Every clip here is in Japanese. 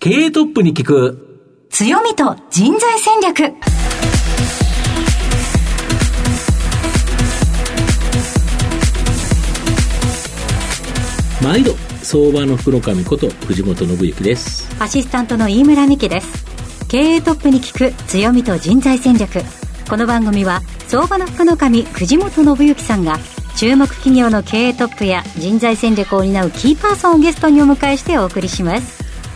経営トップに聞く。強みと人材戦略。毎度相場の福の神こと藤本信之です。アシスタントの飯村美希です。経営トップに聞く強みと人材戦略。この番組は相場の福の神藤本信之さんが注目企業の経営トップや人材戦略を担うキーパーソンをゲストにお迎えしてお送りします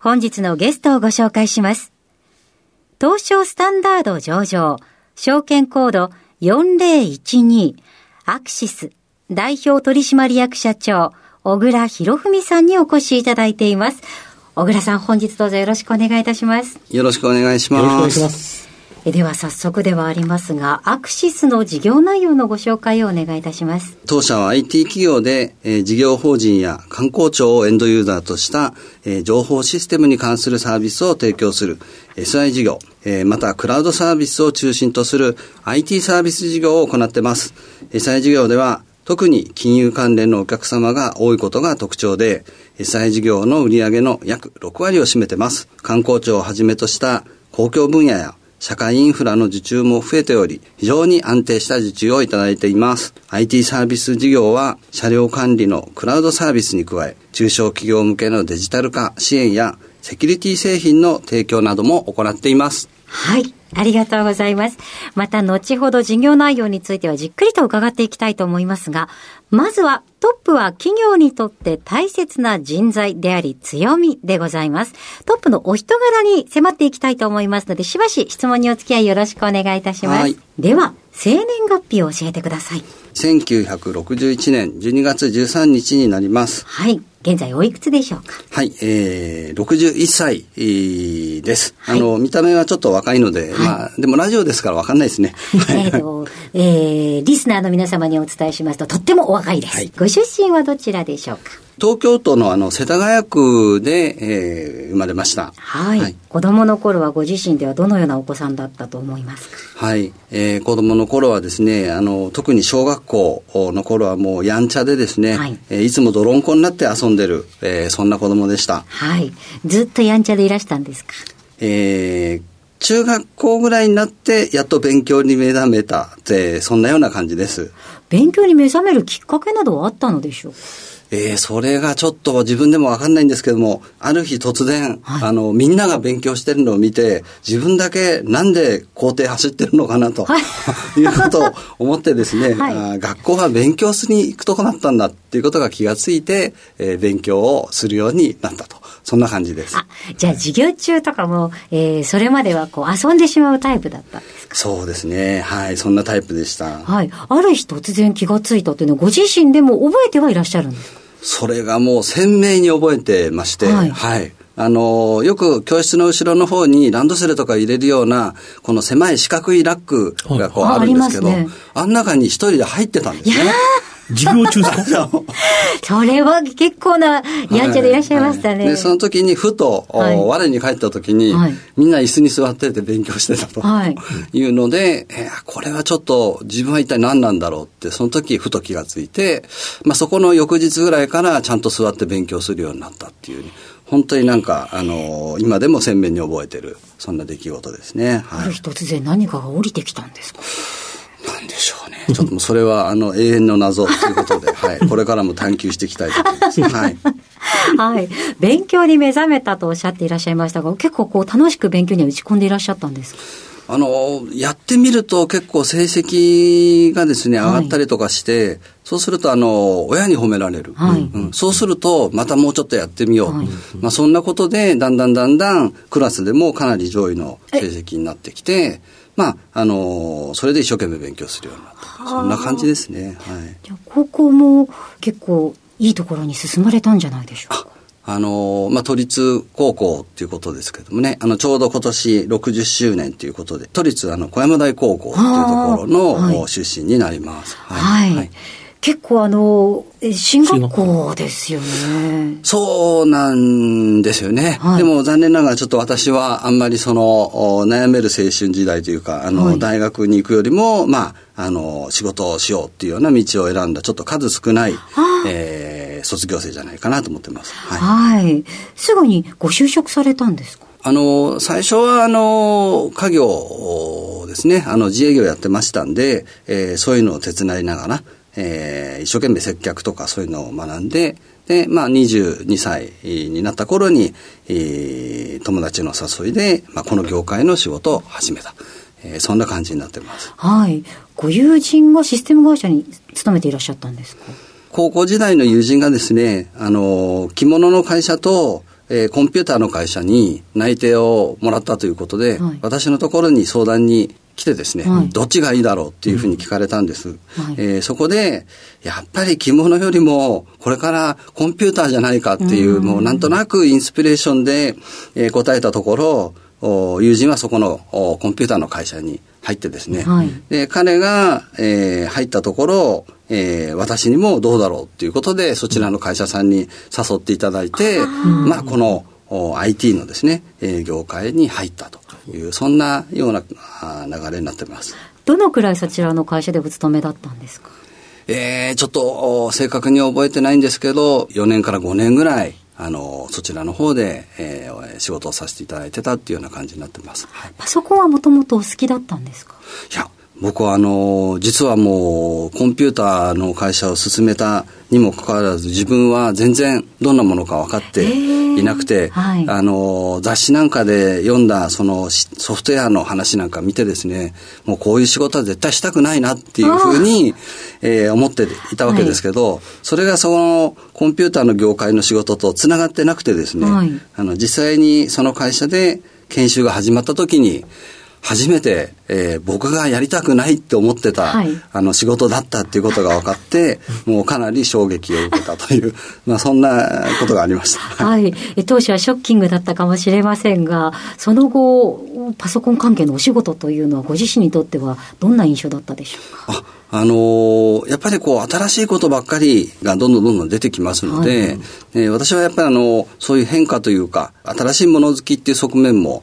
本日のゲストをご紹介します。東証スタンダード上場、証券コード4012、アクシス、代表取締役社長、小倉博文さんにお越しいただいています。小倉さん、本日どうぞよろしくお願いいたします。よろしくお願いします。よろしくお願いします。では早速ではありますが、アクシスの事業内容のご紹介をお願いいたします。当社は IT 企業で、えー、事業法人や観光庁をエンドユーザーとした、えー、情報システムに関するサービスを提供する SI 事業、えー、またクラウドサービスを中心とする IT サービス事業を行ってます。SI 事業では特に金融関連のお客様が多いことが特徴で、SI 事業の売上の約6割を占めてます。観光庁をはじめとした公共分野や社会インフラの受注も増えており、非常に安定した受注をいただいています。IT サービス事業は、車両管理のクラウドサービスに加え、中小企業向けのデジタル化支援や、セキュリティ製品の提供なども行っています。はい。ありがとうございます。また、後ほど事業内容についてはじっくりと伺っていきたいと思いますが、まずはトップは企業にとって大切な人材であり強みでございます。トップのお人柄に迫っていきたいと思いますので、しばし質問にお付き合いよろしくお願いいたします。はい、では、生年月日を教えてください。1961年12月13日になります。はい。現在おいくつでしょうか？はい、えー、61歳、です。はい、あの、見た目はちょっと若いので、はい、まあ、でもラジオですからわかんないですね。えっと、えー、リスナーの皆様にお伝えしますと、とってもお若いです。はい、ご出身はどちらでしょうか？東京都のあの世田谷区で、えー、生まれました。はい。はい、子供の頃はご自身ではどのようなお子さんだったと思いますか？はい。えー、子供の頃はですね、あの、特に小学校の頃はもうやんちゃでですね、はい、えー、いつも泥んこになって遊んでる、えー、そんな子供でした。はい。ずっとやんちゃでいらしたんですか？えー、中学校ぐらいになってやっと勉強に目覚めたってそんなような感じです勉強に目覚めるきっかけなどはあったのでしょうえー、それがちょっと自分でもわかんないんですけども、ある日突然、はい、あの、みんなが勉強してるのを見て、自分だけなんで校庭走ってるのかなと、はい、いうことを思ってですね、はい、あ、学校は勉強しに行くとこだったんだっていうことが気がついて、えー、勉強をするようになったと。そんな感じです。あ、じゃあ授業中とかも、えー、それまではこう遊んでしまうタイプだったんですか？そうですね。はい。そんなタイプでした。はい。ある日突然気がついたというのはご自身でも覚えてはいらっしゃるんですか？それがもう鮮明に覚えてまして、はい、はい。あの、よく教室の後ろの方にランドセルとか入れるような、この狭い四角いラックがこうあるんですけど、あね、あん中に一人で入ってたんですね。授業中ですか？それは結構なやんちゃでいらっしゃいましたね。はい。はい、で、その時にふと、はい、我に帰った時に、はい、みんな椅子に座ってて勉強してたと、い、うので、えー、これはちょっと自分は一体何なんだろうって、その時ふと気がついて、まあそこの翌日ぐらいからちゃんと座って勉強するようになったっていう、本当になんか、あのー、今でも鮮明に覚えてる、そんな出来事ですね。はい、ある日突然何かが降りてきたんですか？なんでしょうね。ちょっとそれは、あの、永遠の謎ということで、はい。これからも探求していきたいと思います。はい。はい。勉強に目覚めたとおっしゃっていらっしゃいましたが、結構こう、楽しく勉強には打ち込んでいらっしゃったんですあの、やってみると結構成績がですね、上がったりとかして、はい、そうすると、あの、親に褒められる。はいうん、そうすると、またもうちょっとやってみよう。はい、まあ、そんなことで、だんだんだんだん、クラスでもかなり上位の成績になってきて、まあ、あのそれで一生懸命勉強するようになった。そんな感じですね。はい。じゃ高校も結構いいところに進まれたんじゃないでしょうか。あの、まあ、都立高校っていうことですけどもね、あの、ちょうど今年60周年ということで、都立あの、小山台高校っていうところの、はい、出身になります。はい。はい、結構あの、進学校ですよね。そうなんですよね。はい、でも残念ながらちょっと私はあんまりその悩める青春時代というか、あの、はい、大学に行くよりも、まあ、あの、仕事をしようっていうような道を選んだちょっと数少ない、えー、卒業生じゃないかなと思ってます。はい。はい、すぐにご就職されたんですか？あの、最初は、あの、家業ですね、あの、自営業やってましたんで、えー、そういうのを手伝いながら、えー、一生懸命接客とかそういうのを学んで、で、まあ、22歳になった頃に、えー、友達の誘いで、まあ、この業界の仕事を始めた。えー、そんな感じになってます。はい。ご友人がシステム会社に勤めていらっしゃったんですか？高校時代の友人がですね、あの、着物の会社と、えー、コンピューターの会社に内定をもらったということで、はい、私のところに相談に来てですね、はい、どっちがいいだろうっていうふうに聞かれたんです。はい、えー、そこで、やっぱり着物よりも、これからコンピューターじゃないかっていう、もうなんとなくインスピレーションで、えー、答えたところ、友人はそこのコンピューターの会社に入ってですね、はい、で彼が、えー、入ったところ、えー、私にもどうだろうっていうことでそちらの会社さんに誘っていただいて、まあこの IT のですね、えー、業界に入ったというそんなような流れになってます。どのくらいそちらの会社でお勤めだったんですか？えー、ちょっと正確に覚えてないんですけど4年から5年ぐらいあのそちらの方で、えー、仕事をさせていただいてたっていうような感じになってます、はい、パソコンはもともとお好きだったんですか？いや僕はあの実はもうコンピューターの会社を進めたにもかかわらず自分は全然どんなものか分かっていなくて、はい、あの雑誌なんかで読んだそのソフトウェアの話なんか見てですねもうこういう仕事は絶対したくないなっていうふうに、えー、思っていたわけですけど、はい、それがそのコンピューターの業界の仕事とつながってなくてですね、はい、あの実際にその会社で研修が始まった時に初めて、えー、僕がやりたくないって思ってた、はい、あの仕事だったっていうことが分かって、もうかなり衝撃を受けたという、まあそんなことがありました。はい。当初はショッキングだったかもしれませんが、その後、パソコン関係のお仕事というのはご自身にとってはどんな印象だったでしょうか？あのー、やっぱりこう、新しいことばっかりがどんどんどんどん出てきますので、はい、えー、私はやっぱりあの、そういう変化というか、新しいもの好きっていう側面も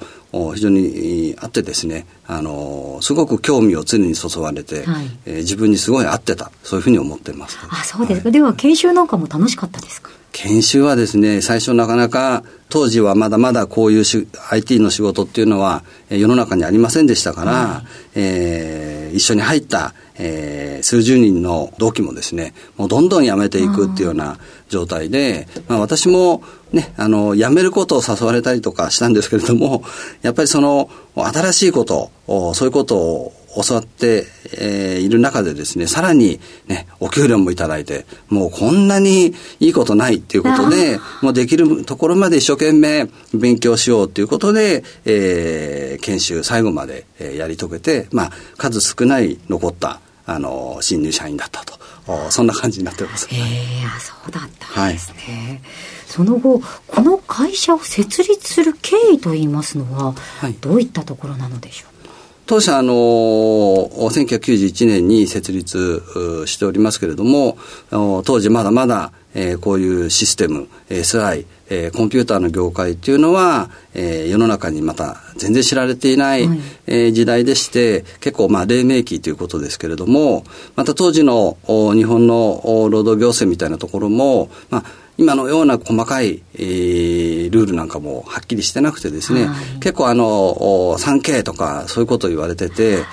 非常にあってですね、あのー、すごく興味を常に注がれて、はい、えー、自分にすごい合ってた、そういうふうに思ってます。あ、そうですか。はい、では、研修なんかも楽しかったですか？研修はですね、最初なかなか、当時はまだまだこういうし IT の仕事っていうのは世の中にありませんでしたから、はい、えー、一緒に入ったえー、数十人の同期もですね、もうどんどん辞めていくっていうような状態で、まあ私もね、あの、辞めることを誘われたりとかしたんですけれども、やっぱりその、新しいこと、そういうことを教わって、えー、いる中でですね、さらにね、お給料もいただいて、もうこんなにいいことないっていうことで、もうできるところまで一生懸命勉強しようということで、えー、研修最後まで、えー、やり遂げて、まあ、数少ない残ったあの新入社員だったとそんな感じになってます。へえそうだったんですね。はい、その後この会社を設立する経緯といいますのは、はい、どういったところなのでしょう当社、あの、1991年に設立しておりますけれども、当時まだまだ、えー、こういうシステム、SI、えー、コンピューターの業界っていうのは、えー、世の中にまた全然知られていない、はい、えー、時代でして結構まあ黎明期ということですけれどもまた当時の日本の労働行政みたいなところも、まあ今のような細かい、えー、ルールなんかもはっきりしてなくてですね、はい、結構あの 3K とかそういうことを言われてて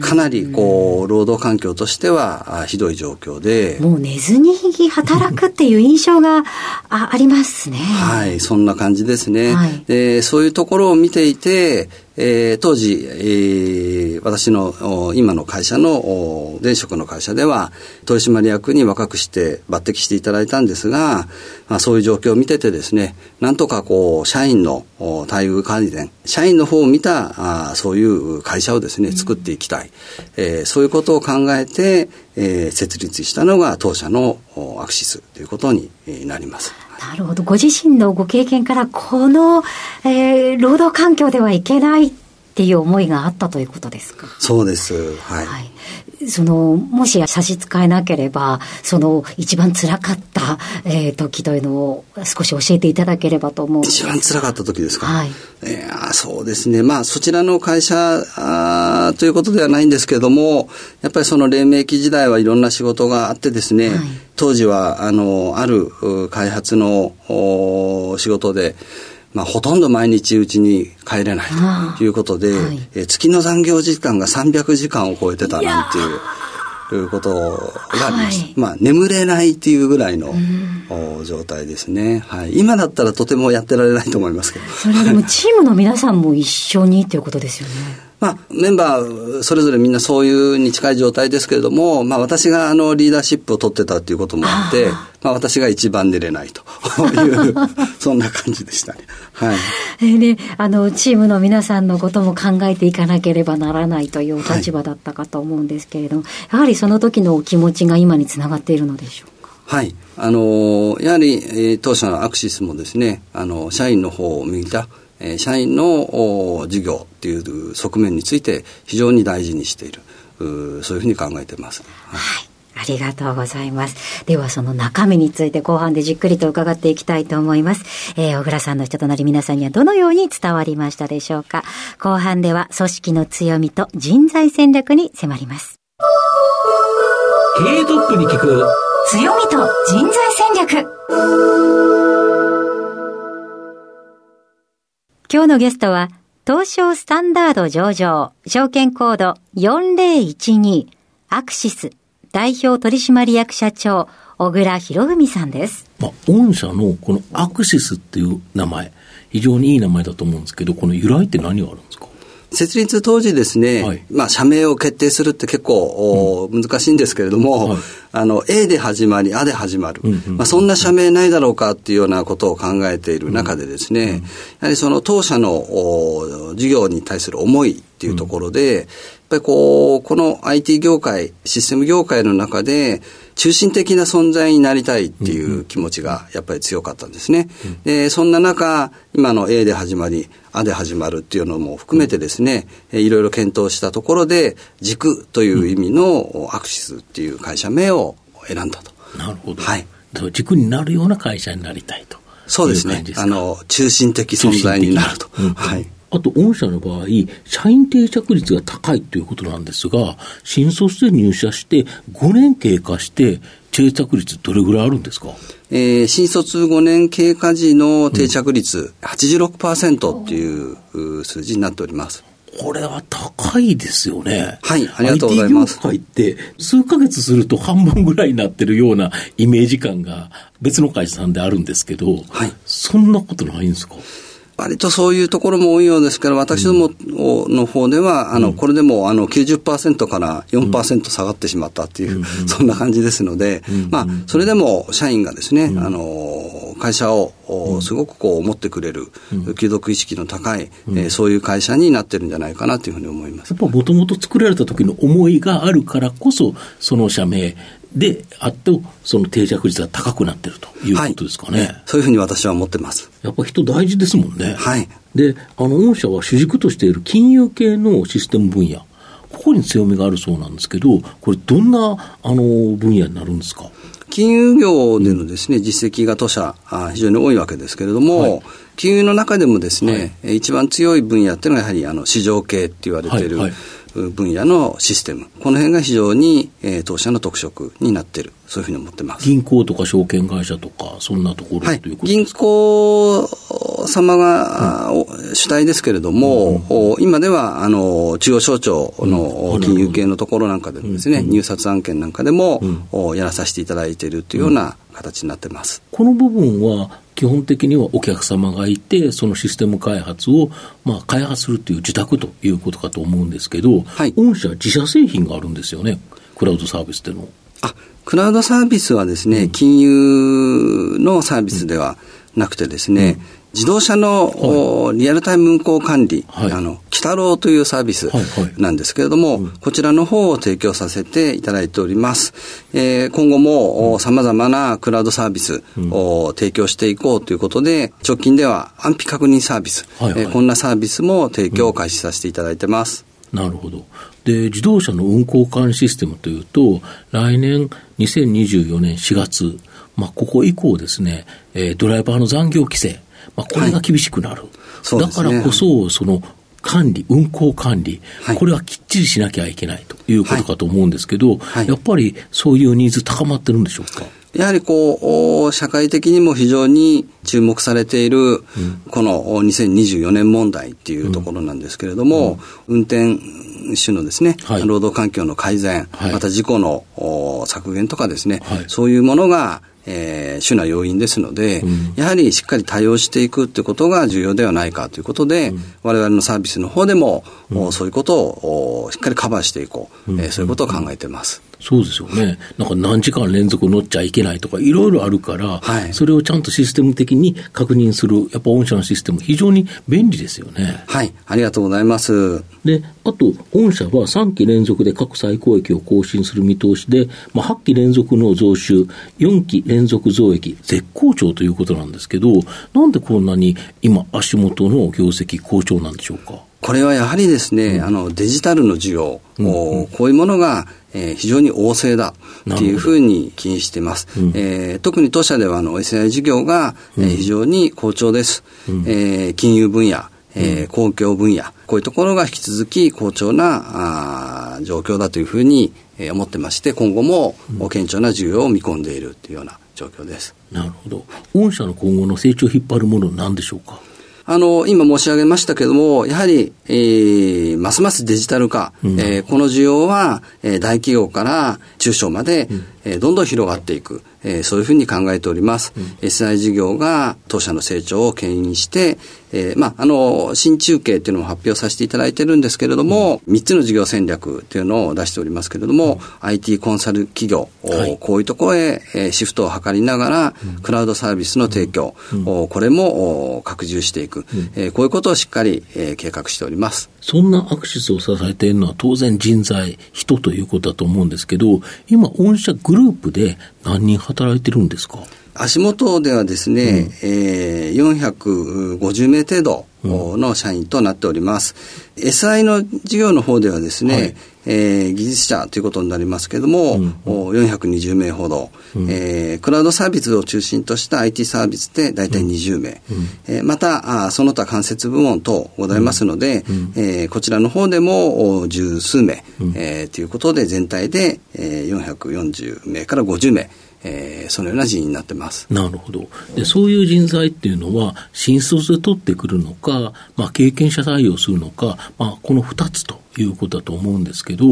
かなりこう労働環境としてはひどい状況で。もう寝ずに働くっていう印象があありますね。はいそんな感じですね、はい、でそういうところを見ていてえー、当時、えー、私の今の会社の前職の会社では取締役に若くして抜擢していただいたんですが、まあ、そういう状況を見ててですねなんとかこう社員の待遇改善社員の方を見たあそういう会社をですね作っていきたい、えー、そういうことを考えて、えー、設立したのが当社のアクシスということになります。なるほど。ご自身のご経験から、この、えー、労働環境ではいけないっていう思いがあったということですか？そうです。はい。はいその、もし差し支えなければ、その、一番辛かった、えー、時というのを少し教えていただければと思う。一番辛かった時ですか？はい。えー、そうですね。まあ、そちらの会社あということではないんですけれども、やっぱりその黎明期時代はいろんな仕事があってですね、はい、当時は、あの、ある開発の仕事で、まあ、ほとんど毎日うちに帰れないということで、はい、え月の残業時間が300時間を超えてたなんていう。いうことがあります。はい、まあ、眠れないっていうぐらいの、状態ですね。はい。今だったらとてもやってられないと思いますけど。それでもチームの皆さんも一緒にということですよね。まあ、メンバー、それぞれみんなそういうに近い状態ですけれども、まあ、私があの、リーダーシップを取ってたっていうこともあって、あまあ、私が一番寝れないと いう、そんな感じでしたね。はい。えー、ね、あの、チームの皆さんのことも考えていかなければならないという立場だったかと思うんですけれども、はい、やはりその時のお気持ちが今につながっているのでしょうか？はい。あの、やはり、えー、当社のアクシスもですね、あの、社員の方を見た、え社員の事業っていう側面について非常に大事にしているそういうふうに考えてます。はい、はいありがとうございます。ではその中身について後半でじっくりと伺っていきたいと思います。えー、小倉さんの人となり皆さんにはどのように伝わりましたでしょうか。後半では組織の強みと人材戦略に迫ります。経営トップに聞く強みと人材戦略。今日のゲストは、東証スタンダード上場、証券コード4012、アクシス、代表取締役社長、小倉博文さんです。まあ、御社のこのアクシスっていう名前、非常にいい名前だと思うんですけど、この由来って何があるんですか？設立当時ですね、はい、まあ、社名を決定するって結構、うん、難しいんですけれども、はい、あの、A で始まり、A で始まる、うんうん、まあ、そんな社名ないだろうかっていうようなことを考えている中でですね、うん。うん、やはりその当社の事業に対する思いっていうところで、やっぱりこう、この IT 業界、システム業界の中で、中心的な存在になりたいっていう気持ちがやっぱり強かったんですね。で、そんな中、今の A で始まり、あで始まるっていうのも含めてですね、いろいろ検討したところで、軸という意味のアクシスっていう会社名を選んだと。なるほど。はい。軸になるような会社になりたいとそうですね。あの、中心的存在になると。はい。あと、御社の場合、社員定着率が高いということなんですが、新卒で入社して5年経過して、定着率どれぐらいあるんですか？えー、新卒5年経過時の定着率86%っていう数字になっております。これは高いですよね。はい、ありがとうございます。IT 業界って数ヶ月すると半分ぐらいになってるようなイメージ感が別の会社さんであるんですけど、はい、そんなことないんですか？割とそういうところも多いようですから、私どもの方では、あの、これでもあの90%から4%下がってしまったっていう、そんな感じですので、まあ、それでも社員がですね、あの、会社をすごくこう思ってくれる、貴族意識の高い、えそういう会社になってるんじゃないかなというふうに思います。やっぱもともと作られた時の思いがあるからこそ、その社名、であって、その定着率が高くなってるということですかね、はい、そういうふうに私は思ってます。やっぱ人大事ですもんね。はい。で、あの、御社は主軸としている金融系のシステム分野、ここに強みがあるそうなんですけど、これ、どんなあの分野になるんですか？金融業でのですね、実績が当社、非常に多いわけですけれども、はい、金融の中でもですね、はい、一番強い分野っていうのはやはりあの市場系って言われている、はいはい分野のシステム、この辺が非常に、えー、当社の特色になっている、そういうふうに思ってます。銀行とか証券会社とか、そんなところ、はい、ということ銀行様が、うん、主体ですけれども、うん、今ではあの中央省庁の金融系のところなんかでもですね、うん、入札案件なんかでも、やらさせていただいているというような形になってます。この部分は基本的にはお客様がいて、そのシステム開発を、まあ、開発するという自宅ということかと思うんですけど、はい、御社自社製品があるんですよね、クラウドサービスっていうの。あ、クラウドサービスはですね、うん、金融のサービスではなくてですね、自動車の、はい、リアルタイム運行管理、はい、あの、キタロウというサービスなんですけれども、はいはい、こちらの方を提供させていただいております。えー、今後も、さま様々なクラウドサービスを提供していこうということで、直近では安否確認サービス、はいはい、えー、こんなサービスも提供を開始させていただいてます。うん、なるほど。で、自動車の運行管理システムというと、来年2024年4月、まあ、ここ以降ですね、えー、ドライバーの残業規制、まあ、これが厳しくなる。はい、だからこそ、その管理、運行管理、はい、これはきっちりしなきゃいけないということかと思うんですけど、はい、やっぱりそういうニーズ高まってるんでしょうか？やはりこう、社会的にも非常に注目されている、この2024年問題っていうところなんですけれども、運転手のですね、はい、労働環境の改善、はい、また事故の削減とかですね、はい、そういうものがえー、主な要因ですので、うん、やはりしっかり対応していくということが重要ではないかということで、うん、我々のサービスの方でも、うん、そういうことをしっかりカバーしていこう、うん、えー、そういうことを考えています。そうですよね。なんか何時間連続乗っちゃいけないとか、いろいろあるから、はい、それをちゃんとシステム的に確認する、やっぱ御社のシステム、非常に便利ですよね。はい、ありがとうございます。で、あと、御社は3期連続で過去最高益を更新する見通しで、まあ、8期連続の増収、4期連続増益、絶好調ということなんですけど、なんでこんなに今、足元の業績好調なんでしょうか？これはやはりですね、うん、あのデジタルの需要、うん、こういうものが、えー、非常に旺盛だっていうふうに気にしています。うん、えー、特に当社ではあの SI 事業が、えー、非常に好調です。うん、えー、金融分野、えー、公共分野、こういうところが引き続き好調なあ状況だというふうに、えー、思ってまして、今後も顕著な需要を見込んでいるというような状況です。なるほど。御社の今後の成長を引っ張るものは何でしょうか？あの、今申し上げましたけども、やはり、えー、ますますデジタル化、うん、えー、この需要は、えー、大企業から中小まで、うん、えー、どんどん広がっていく、えー、そういうふうに考えております。うん、SI 事業が当社の成長を牽引して、えー、まあ、あの、新中継っていうのを発表させていただいてるんですけれども、うん、3つの事業戦略っていうのを出しておりますけれども、うん、IT コンサル企業、はい、こういうところへ、えー、シフトを図りながら、うん、クラウドサービスの提供、うん、これも拡充していく、えー、こういうことをしっかり、えー、計画しております。そんなアクシスを支えているのは当然人材、人ということだと思うんですけど、今、御社グループで何人働いてるんですか？足元ではですね、うん、えー、450名程度の社員となっております。うん、SI の事業の方ではですね、はい、えー、技術者ということになりますけれども、うん、420名ほど、うん、えー、クラウドサービスを中心とした IT サービスで大体20名、うん、えー、またあその他間接部門等ございますので、うん、えー、こちらの方でも十数名、うん、えー、ということで全体で、えー、440名から50名えー、そのような人員になってます。なるほど。で、そういう人材っていうのは、新卒で取ってくるのか、まあ、経験者採用するのか、まあ、この2つということだと思うんですけど、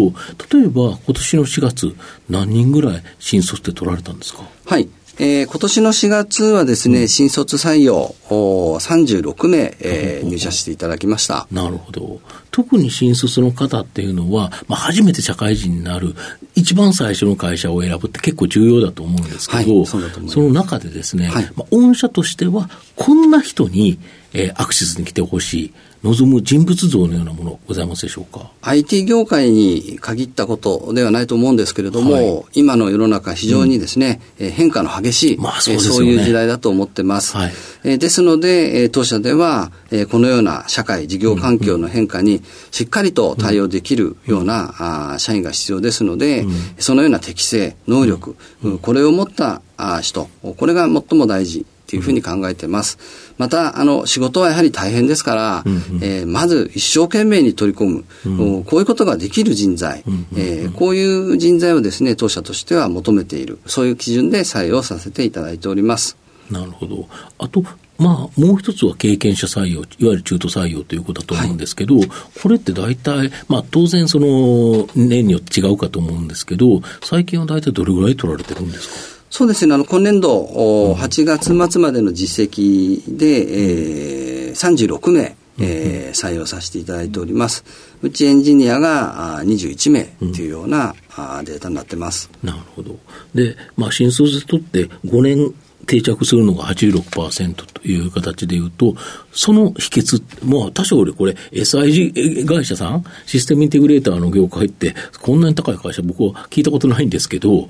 例えば、今年の4月、何人ぐらい新卒で取られたんですか？はい。えー、今年の4月はですね、うん、新卒採用36名、えー、入社していただきました。なるほど。特に新卒の方っていうのは、まあ、初めて社会人になる、一番最初の会社を選ぶって結構重要だと思うんですけど、はい、その中でですね、はい、まあ、御社としては、こんな人に、えー、アクセスに来てほしい。望む人物像のようなものございますでしょうか？IT 業界に限ったことではないと思うんですけれども、はい、今の世の中非常にですね、うん、変化の激しい、まあそうね、そういう時代だと思ってます。はい、えですので、当社では、えこのような社会、事業環境の変化にしっかりと対応できるような、あ社員が必要ですので、うん、そのような適性、能力、うん、これを持ったあ人、これが最も大事というふうに考えてます。また、あの、仕事はやはり大変ですから、えー、まず一生懸命に取り込む、うん、こういうことができる人材、えー、こういう人材をですね、当社としては求めている、そういう基準で採用させていただいております。なるほど。あと、まあ、もう一つは経験者採用、いわゆる中途採用ということだと思うんですけど、はい、これって大体、まあ、当然その、年によって違うかと思うんですけど、最近は大体どれぐらい取られてるんですか？そうですね、あの、今年度、うん、8月末までの実績で、えー、36名、えー、採用させていただいております。うちエンジニアが21名というような、うん、データになってます。なるほど。で、まあ、新卒で取って5年定着するのが86%という形でいうと、その秘訣、まあ、多少俺これ SIG 会社さん、システムインテグレーターの業界って、こんなに高い会社僕は聞いたことないんですけど、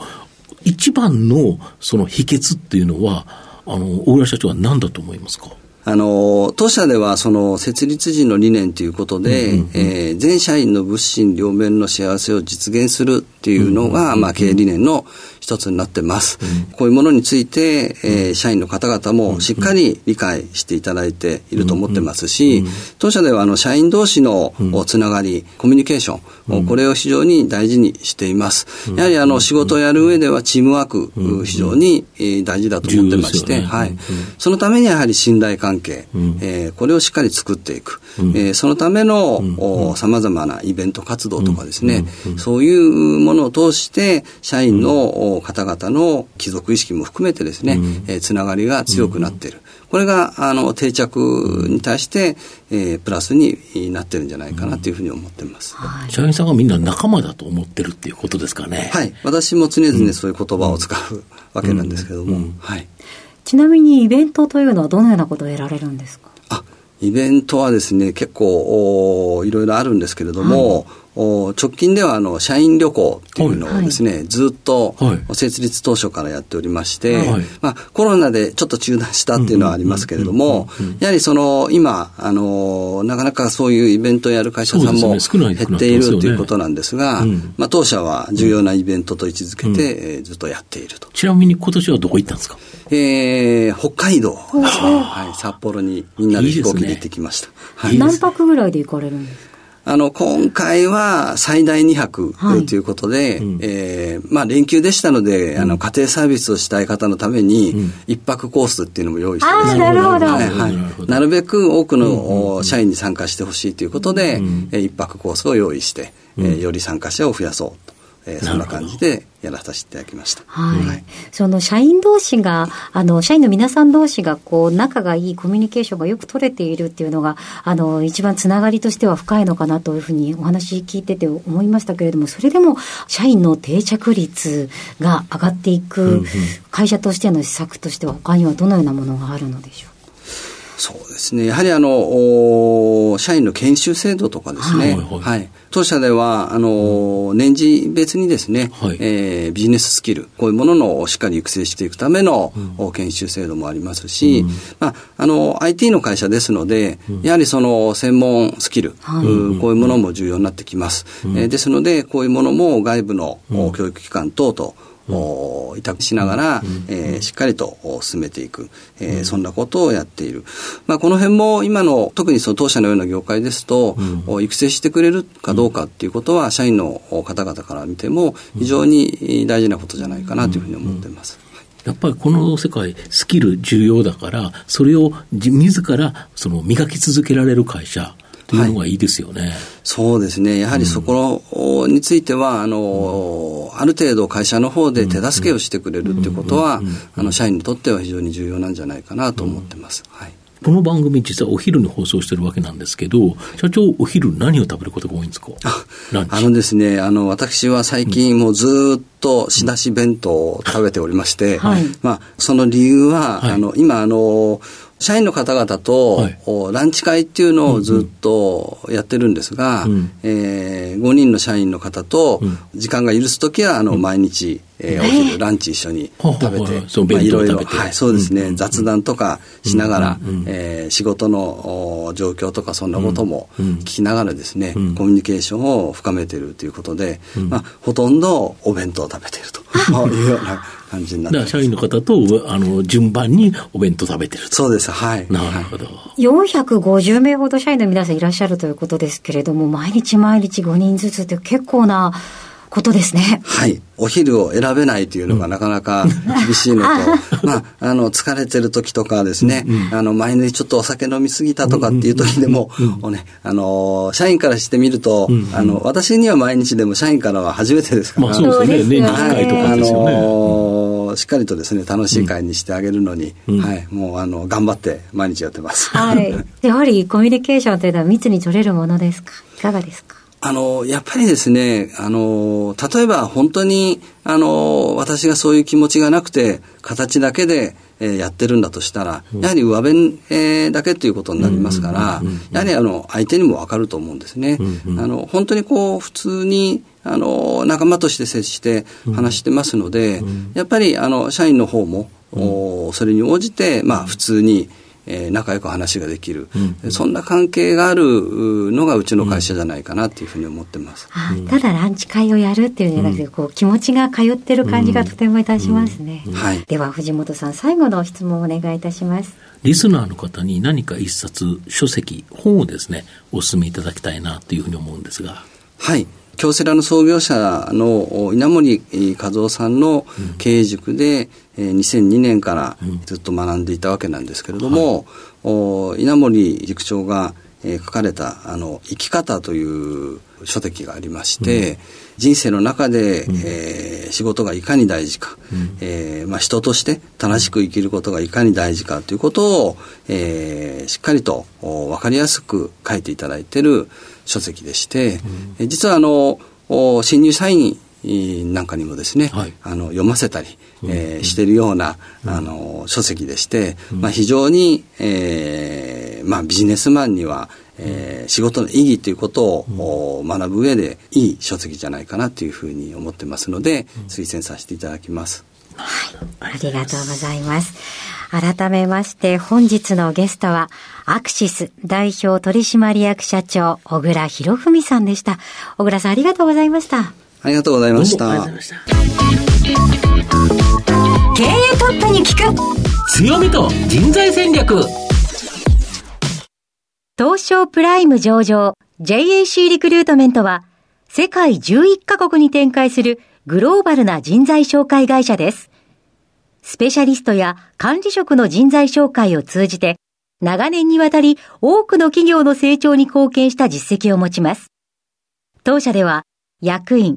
一番のその秘訣っていうのは、あの、大浦社長は何だと思いますか？あの、当社ではその設立時の理念ということで、え全社員の物心両面の幸せを実現するっていうのが、まあ、経営理念の一つになってます。うん、こういうものについて、えー、社員の方々もしっかり理解していただいていると思ってますし、当社ではあの社員同士のつながり、コミュニケーション、これを非常に大事にしています。やはりあの仕事をやる上ではチームワーク、非常に大事だと思ってまして、はい。そのためにやはり信頼関係、えー、これをしっかり作っていく。えー、そのためのさまざまなイベント活動とかですね、そういうものを通して社員の方々の貴族意識も含めてですね、うん、えー、つながりが強くなっている。これがあの定着に対して、えー、プラスになってるんじゃないかなというふうに思ってます、はい、社員さんがみんな仲間だと思ってるっていうことですかね。はい、私も常々そういう言葉を使うわけなんですけども、はい。ちなみにイベントというのはどのようなことを得られるんですか？あイベントはですね結構おいろいろあるんですけれども、はい直近ではあの社員旅行っていうのをですね、はい、ずっと設立当初からやっておりまして、はい、まあ、コロナでちょっと中断したっていうのはありますけれども、やはりその今あの、なかなかそういうイベントをやる会社さんも減っているということなんですが、まあ、当社は重要なイベントと位置づけて、うん、ずっとやっていると。ちなみに今年はどこ行ったんですか？えー、北海道ですね、はい、札幌にみんなで飛行機で行ってきました。い。いねはい、何泊ぐらいで行かれるんですか？あの、今回は最大2泊ということで、はいうん、えー、まあ連休でしたので、あの、家庭サービスをしたい方のために、1泊コースっていうのも用意してます、ね、なるほど。はい、はい。なるべく多くの社員に参加してほしいということで、うん、1泊コースを用意して、えー、より参加者を増やそうと。えー、そんな感じでやらさせていただきました。はい。はい、その社員同士が、あの、社員の皆さん同士が、こう、仲がいいコミュニケーションがよく取れているっていうのが、あの、一番つながりとしては深いのかなというふうにお話聞いてて思いましたけれども、それでも、社員の定着率が上がっていく、会社としての施策としては、他にはどのようなものがあるのでしょうそうですね。やはりあの、社員の研修制度とかですね。はい、はい。はい、当社では、あの、年次別にですね、はい、えー、ビジネススキル、こういうもののしっかり育成していくための、うん、研修制度もありますし、うん、まあ、あの、IT の会社ですので、うん、やはりその専門スキル、はい、こういうものも重要になってきます。うん、えー、ですので、こういうものも外部の教育機関等と、を委託しながら、えー、しっかりと進めていく、えー、そんなことをやっている。まあ、この辺も今の、特にその当社のような業界ですと、育成してくれるかどうかっていうことは、社員の方々から見ても、非常に大事なことじゃないかなというふうに思っています。やっぱりこの世界、スキル重要だから、それを自らその磨き続けられる会社というのがいいですよね。はい、そうですね。やはりそこについては、あの、ある程度会社の方で手助けをしてくれるっていうことは、あの、社員にとっては非常に重要なんじゃないかなと思ってます。はい。この番組実はお昼に放送してるわけなんですけど、社長、お昼何を食べることが多いんですか？あのですね、あの、私は最近もうずっと仕出し弁当を食べておりまして、はい、まあ、その理由は、はい、あの、今、あの、社員の方々と、はい、ランチ会っていうのをずっとやってるんですが、うん、えー、5人の社員の方と、時間が許すときは、あの、毎日、えー、お昼、ランチ一緒に食べて、まあ、いろいろ、はい、そうですね、雑談とかしながら、えー、仕事の状況とかそんなことも聞きながらですね、コミュニケーションを深めているということで、まあ、ほとんどお弁当を食べていると。いうような感じになって社員の方とあの順番にお弁当食べてるそうです、はい。なるほど。450名ほど社員の皆さんいらっしゃるということですけれども、毎日毎日5人ずつって結構な、ことですね。はい。お昼を選べないというのがなかなか厳しいのと、まあ、あの、疲れてる時とかですね、うん、あの、毎日ちょっとお酒飲みすぎたとかっていう時でも、うね、あの、社員からしてみると、あの、私には毎日でも社員からは初めてですから。まあそうですね。年に1回とかですよね。あのしっかりとですね、楽しい会にしてあげるのに、はい、もう、あの、頑張って毎日やってます。はい。やはりコミュニケーションというのは密に取れるものですか？いかがですか？あの、やっぱりですね、あの、例えば本当に、あの、私がそういう気持ちがなくて、形だけで、えー、やってるんだとしたら、やはり上辺、えー、だけということになりますから、やはりあの相手にも分かると思うんですね。あの本当にこう普通にあの仲間として接して話してますので、やっぱりあの社員の方も、おそれに応じて、まあ、普通に、えー、仲良く話ができる、うん、そんな関係があるのがうちの会社じゃないかなっていうふうに思ってます、うん、ただランチ会をやるっていうんじゃなくて、こう気持ちが通ってる感じがとてもいたしますね、はい、では藤本さん最後の質問をお願いいたします。リスナーの方に何か一冊書籍本をですねお勧めいただきたいなというふうに思うんですが。はい。京セラの創業者の稲森和夫さんの経営塾で、うん、2002年からずっと学んでいたわけなんですけれども、はい、稲森塾長が書かれたあの生き方という書籍がありまして、うん、人生の中で、うん、えー、仕事がいかに大事か、うん、えー、まあ、人として正しく生きることがいかに大事かということを、えー、しっかりと分かりやすく書いていただいている書籍でして、うん、実はあの新入社員なんかにもですね、はい、あの読ませたり、えー、しているような、あの書籍でして、まあ、非常に、えーまあ、ビジネスマンには、えー、仕事の意義ということを、学ぶ上でいい書籍じゃないかなというふうに思ってますので、推薦させていただきます。はい、ありがとうございます。改めまして本日のゲストは、アクシス代表取締役社長、小倉博文さんでした。小倉さんありがとうございました。ありがとうございました。経営トップに聞く強みと人材戦略東証プライム上場 JAC リクルートメントは世界11カ国に展開するグローバルな人材紹介会社です。スペシャリストや管理職の人材紹介を通じて、長年にわたり多くの企業の成長に貢献した実績を持ちます。当社では、役員、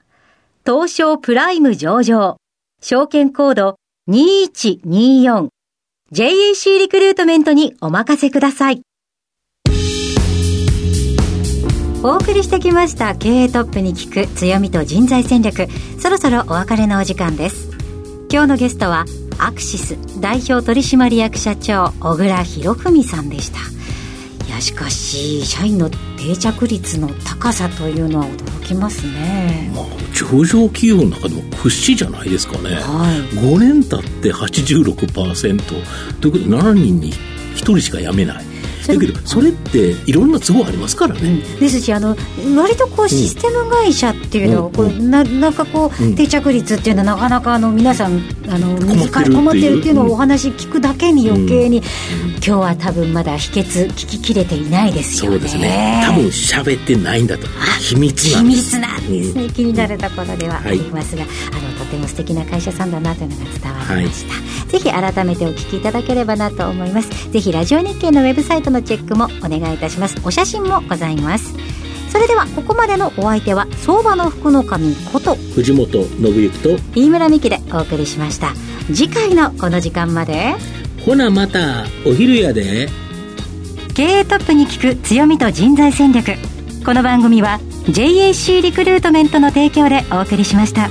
東証プライム上場、証券コード2124、JAC リクルートメントにお任せください。お送りしてきました経営トップに聞く強みと人材戦略。そろそろお別れのお時間です。今日のゲストはアクシス代表取締役社長小倉博文さんでした。やしかし社員の定着率の高さというのは驚きますね、まあ、上場企業の中でも屈指じゃないですかね、はい、5年経って86%ということで7人に1人しか辞めないだけどそれっていろんな都合ありますからね、うん、ですしあの割とこうシステム会社っていうのは、こうななんかこう、定着率っていうのはなかなかあの皆さんあの困ってる困ってるっていうのをお話聞くだけに余計に、今日は多分まだ秘訣聞ききれていないですよね。そうですね。多分喋ってないんだと。秘密なんです。秘密なんですね、気になるところではありますが、はい、あのとても素敵な会社さんだなというのが伝わりました、はい、ぜひ改めてお聞きいただければなと思います。ぜひラジオ日経のウェブサイトのチェックもお願いいたします。お写真もございます。それではここまでのお相手は相場の福の神こと藤本信之と飯村美希でお送りしました。次回のこの時間までほなまたお昼やで。経営トップに聞く強みと人材戦略。この番組は JAC リクルートメントの提供でお送りしました。